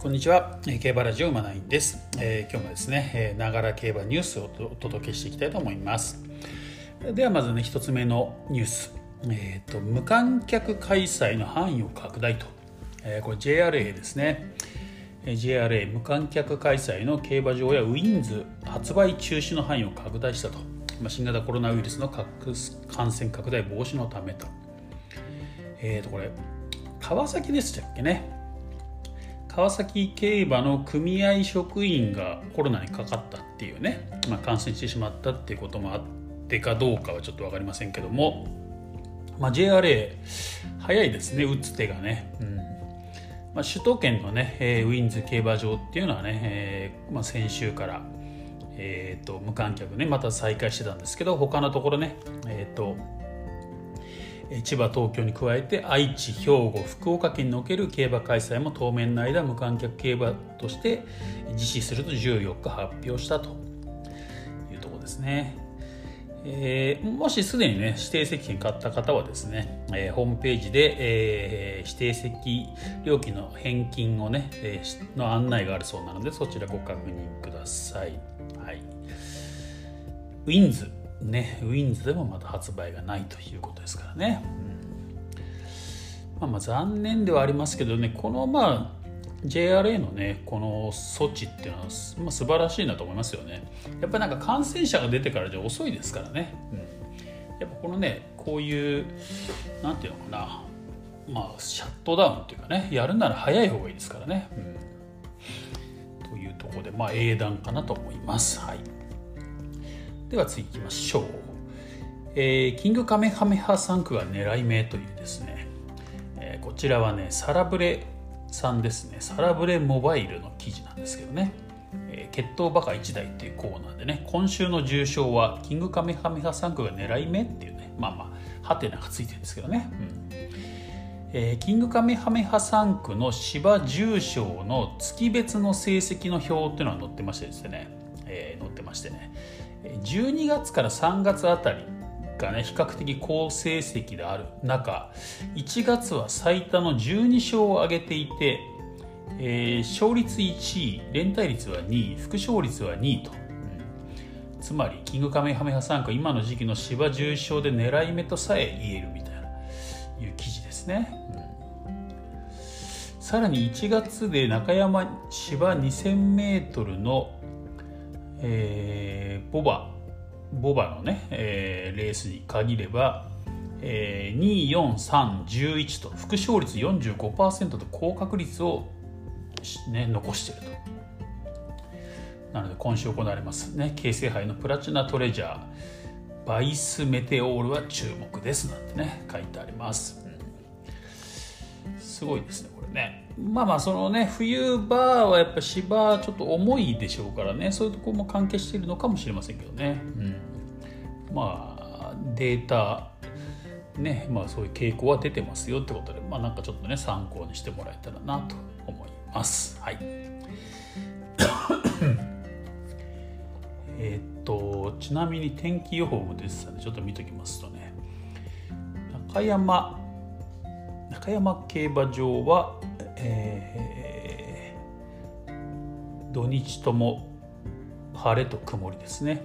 こんにちは。競馬ラジオ馬ナインです、えー、今日もですねながら競馬ニュースをお届けしていきたいと思います。ではまずね一つ目のニュース。えーと、無観客開催の範囲を拡大と、えー、これ JRA ですね。JRA 無観客開催の競馬場やウィンズ発売中止の範囲を拡大したと。新型コロナウイルスの感染拡大防止のためと。えっ、ー、とこれ川崎でしたっけね。川崎競馬の組合職員がコロナにかかったっていうね、まあ、感染してしまったっていうこともあってかどうかはちょっと分かりませんけども、まあ、JRA 早いですね打つ手がね、うん。まあ、首都圏のね、えー、ウィンズ競馬場っていうのはね、えーまあ、先週から、えーと、無観客ねまた再開してたんですけど他のところね、えーと千葉東京に加えて愛知兵庫福岡県における競馬開催も当面の間無観客競馬として実施すると14日発表したというところですね。えー、もしすでにね指定席券買った方はですね、えー、ホームページで、えー、指定席料金の返金をね、えー、の案内があるそうなのでそちらご確認ください。はい、ウィンズね、ウィンズでもまだ発売がないということですからね。まあ、まあ残念ではありますけどね、このまあ JRA のねこの措置っていうのは、まあ、素晴らしいなと思いますよね。やっぱりなんか感染者が出てからじゃ遅いですからね。うん、やっぱこのねこういうなんていうのかなまあシャットダウンっていうかねやるなら早い方がいいですからね。うん、というところでまあ英断かなと思います。はい。では次行きましょう、えー、キングカメハメハ3区が狙い目というですね、えー、こちらはねサラブレさんですね。サラブレモバイルの記事なんですけどね、えー、決闘バカ1台っていうコーナーでね今週の重賞はキングカメハメハ3区が狙い目っていうねまあまあハテナがついてるんですけどね、うん。えー、キングカメハメハ3区の芝重賞の月別の成績の表っていうのは載ってましてですね、えー、載ってましてね。12月から3月あたりがね比較的好成績である中1月は最多の12勝を挙げていて、えー、勝率1位連帯率は2位副勝率は2位と、うん、つまりキングカメハメハ参加今の時期の芝重賞で狙い目とさえ言えるみたいないう記事ですね、うん、さらに1月で中山芝 2000m のえー、ボバボバのね、えー、レースに限れば、えー、24311と副勝率45%と高確率を、ね、残していると。なので今週行われますね。京成杯のプラチナトレジャー。バイスメテオールは注目です。なんてね書いてあります、うん、すごいですねこれねまあまあそのね冬場はやっぱ芝ちょっと重いでしょうからね。そういうところも関係しているのかもしれませんけどね、うん、まあデータねまあそういう傾向は出てますよってことでまあなんかちょっとね参考にしてもらえたらなと思います。はい。えっとちなみに天気予報もですねちょっと見ときますとね。中山中山競馬場はえー、土日とも晴れと曇りですね、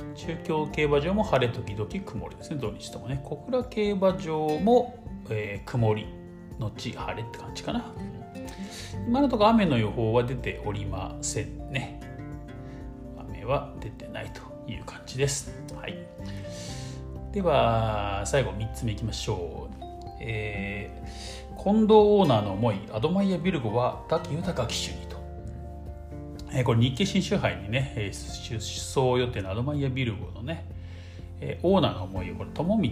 うん、中京競馬場も晴れ時々曇りですね。土日ともね。小倉競馬場も、えー、曇りのち晴れって感じかな、今のところ雨の予報は出ておりませんね。雨は出てないという感じです。はい。では最後3つ目いきましょう。えー、近藤オーナーの思いアドマイヤ・ビルゴは滝豊騎手にと、えー、これ日経新州杯にね、出走予定のアドマイヤ・ビルゴのね、えー、オーナーの思いをこれ友道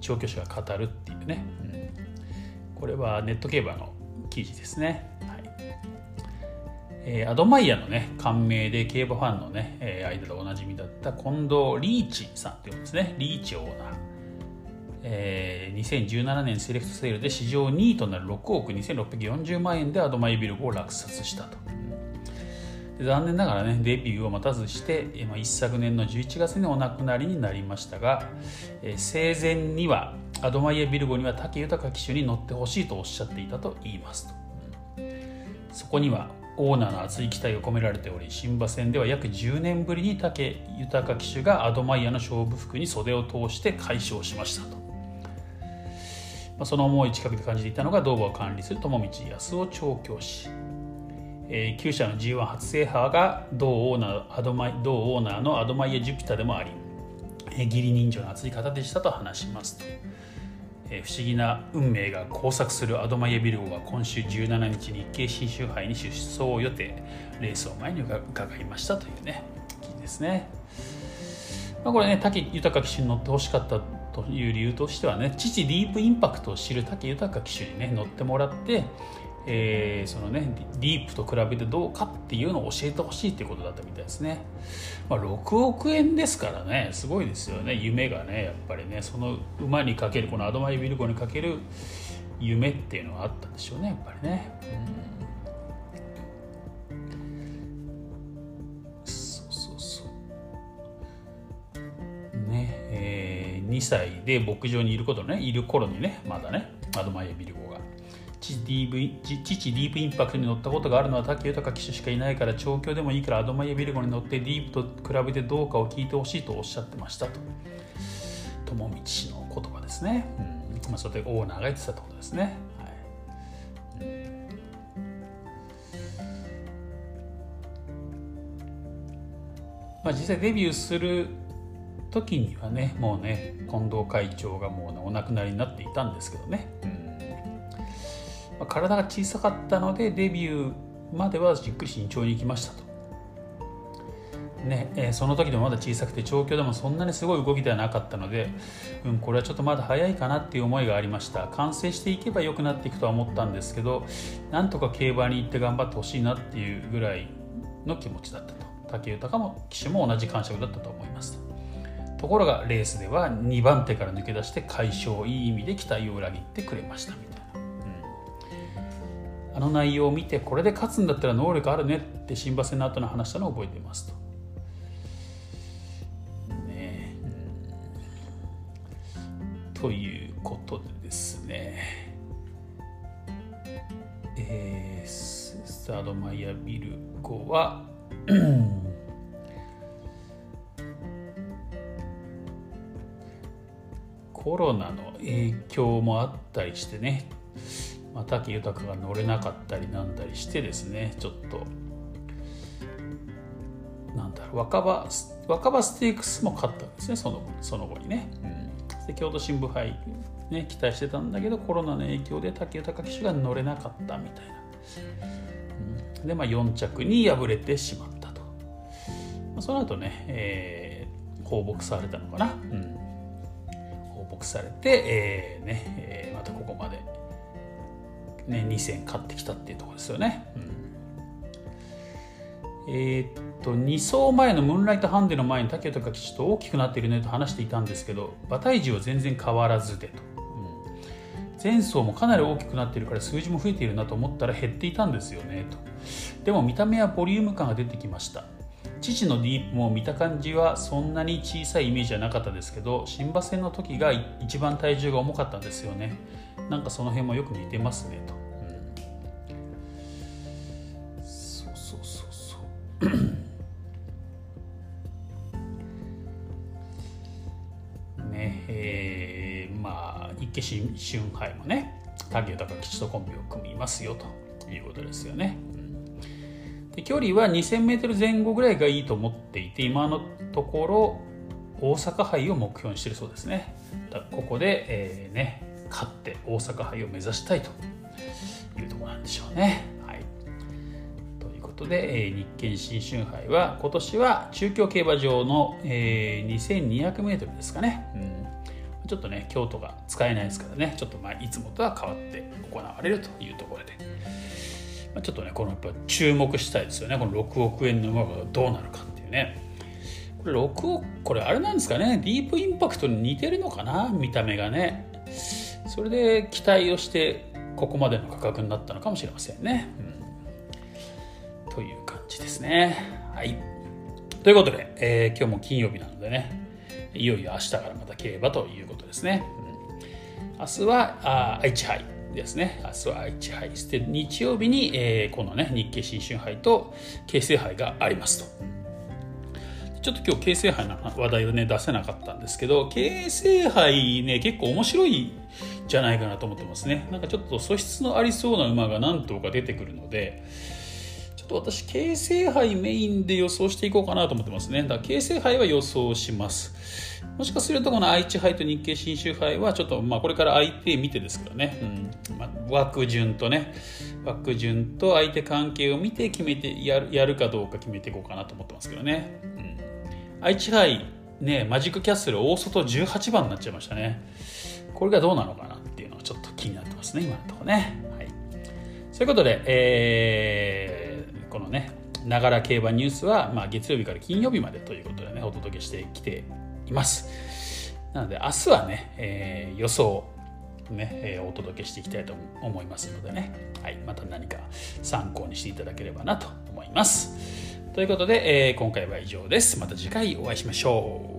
調教師が語るっていうね、うん、これはネット競馬の記事ですね、はい。えー、アドマイヤのね感銘で競馬ファンのね、えー、間でおなじみだった近藤リーチさんっていうんですね。リーチオーナー。えー、2017年セレクトセールで史上2位となる6億2640万円でアドマイビルゴを落札したと。残念ながらねデビューを待たずして、えー、一昨年の11月にお亡くなりになりましたが、えー、生前にはアドマイエビルゴには武豊騎手に乗ってほしいとおっしゃっていたと言いますと。そこにはオーナーの熱い期待が込められており新馬戦では約10年ぶりに武豊騎手がアドマイヤの勝負服に袖を通して快勝しましたと、まあ、その思い近くで感じていたのが同馬を管理する友道康夫調教師、えー、厩舎の G1 初制覇が同オーナーアドマイ同オーナーのアドマイヤ・ジュピタでもあり、えー、義理人情の熱い方でしたと話しますと。え不思議な運命が交錯するアドマイエビルゴは今週17日日経新州杯に出走予定レースを前に伺いましたというね記事ですね、まあ、これね武豊騎手に乗ってほしかったという理由としてはね父ディープインパクトを知る武豊騎手にね乗ってもらってえー、そのねディープと比べてどうかっていうのを教えてほしいっていうことだったみたいですね、まあ、6億円ですからねすごいですよね夢がねやっぱりねその馬にかけるこのアドマイビルコにかける夢っていうのがあったんでしょうねやっぱりね、うん、2歳で牧場にいることねいる頃にねまだねアドマイビルコが。父ディープインパクトに乗ったことがあるのは武豊騎手しかいないから調教でもいいからアドマイヤビルゴに乗ってディープと比べてどうかを聞いてほしいとおっしゃってましたと。友道氏の言葉ですね、うん。まあ、それでオーナーが言ってたってことですね、はい。まあ、実際デビューする時にはねもうね近藤会長がもう、ね、お亡くなりになっていたんですけどね、うんまあ、体が小さかったのでデビューまではじっくり慎重に行きましたと。ねえー、その時でもまだ小さくて調教でもそんなにすごい動きではなかったので、うん、これはちょっとまだ早いかなっていう思いがありました。完成していけば良くなっていくとは思ったんですけどなんとか競馬に行って頑張ってほしいなっていうぐらいの気持ちだったと。武豊も騎手も同じ感触だったと思います。ところがレースでは2番手から抜け出して快勝いい意味で期待を裏切ってくれましたみたいな。あの内容を見てこれで勝つんだったら能力あるねって新馬戦の後の話したのを覚えていますと。ねうん、ということでですね。えー、スタードマイヤビル5はコロナの影響もあったりしてねまあ、武豊が乗れなかったりなんだりしてですねちょっとなんだろう若葉若葉ステークスも勝ったんですねそのその後にね、うん、で京都新聞杯、ね、期待してたんだけどコロナの影響で武豊騎手が乗れなかったみたいな、うん、でまあ4着に敗れてしまったと、まあ、その後ね、えー、放牧されたのかな、うん、されて、えーねえー、またここまでね、2戦買ってきたっていうところですよね。うん、えー、っと2走前のムーンライトハンデの前に武豊騎手と大きくなっているねと話していたんですけど馬体重は全然変わらずでと、うん、前走もかなり大きくなっているから数字も増えているなと思ったら減っていたんですよねと。でも見た目はボリューム感が出てきました。父のディープも見た感じはそんなに小さいイメージじゃなかったですけど新馬戦の時が一番体重が重かったんですよね。なんかその辺もよく似てますねと、うん、そうそうそうそう。ねえー、まあ一家春杯もね武豊吉とコンビを組みますよということですよね、で距離は 2000m 前後ぐらいがいいと思っていて今のところ大阪杯を目標にしてるそうですね。ここで、えー、ね勝って大阪杯を目指したいというところなんでしょうね。はい、ということで、えー、日経新春杯は今年は中京競馬場の、えー、2200m ですかね、うん、ちょっとね京都が使えないですからね。ちょっとまあいつもとは変わって行われるというところで、ちょっとねこのやっぱ注目したいですよねこの6億円の馬がどうなるかっていうね。これ6億これあれなんですかねディープインパクトに似てるのかな？見た目がねそれで期待をしてここまでの価格になったのかもしれませんね。うん、という感じですね。はい。ということで、えー、今日も金曜日なのでね、いよいよ明日からまた競馬ということですね。うん、明日はあ愛知杯ですね。明日は愛知杯そして日曜日に、えー、このね日経新春杯と京成杯がありますと。ちょっと今日京成杯の話題をね出せなかったんですけど京成杯ね結構面白いじゃないかなと思ってますね。なんかちょっと素質のありそうな馬が何頭か出てくるのでちょっと私京成杯メインで予想していこうかなと思ってますね。だから京成杯は予想します。もしかするとこの愛知杯と日経新州杯はちょっとまあこれから相手見てですからね、うん。まあ、枠順とね。枠順と相手関係を見て決めてやるやるかどうか決めていこうかなと思ってますけどね、うん、愛知杯ねマジックキャッスル大外18番になっちゃいましたね。これがどうなのかなっていうのがちょっと気になってますね今のところね、はい、そういうことで、えー、このねながら競馬ニュースは、まあ、月曜日から金曜日までということでねお届けしてきています。なので明日はね、えー、予想ね、えー、お届けしていきたいと思いますのでね、はい、また何か参考にしていただければなと思います。ということで、えー、今回は以上です。また次回お会いしましょう。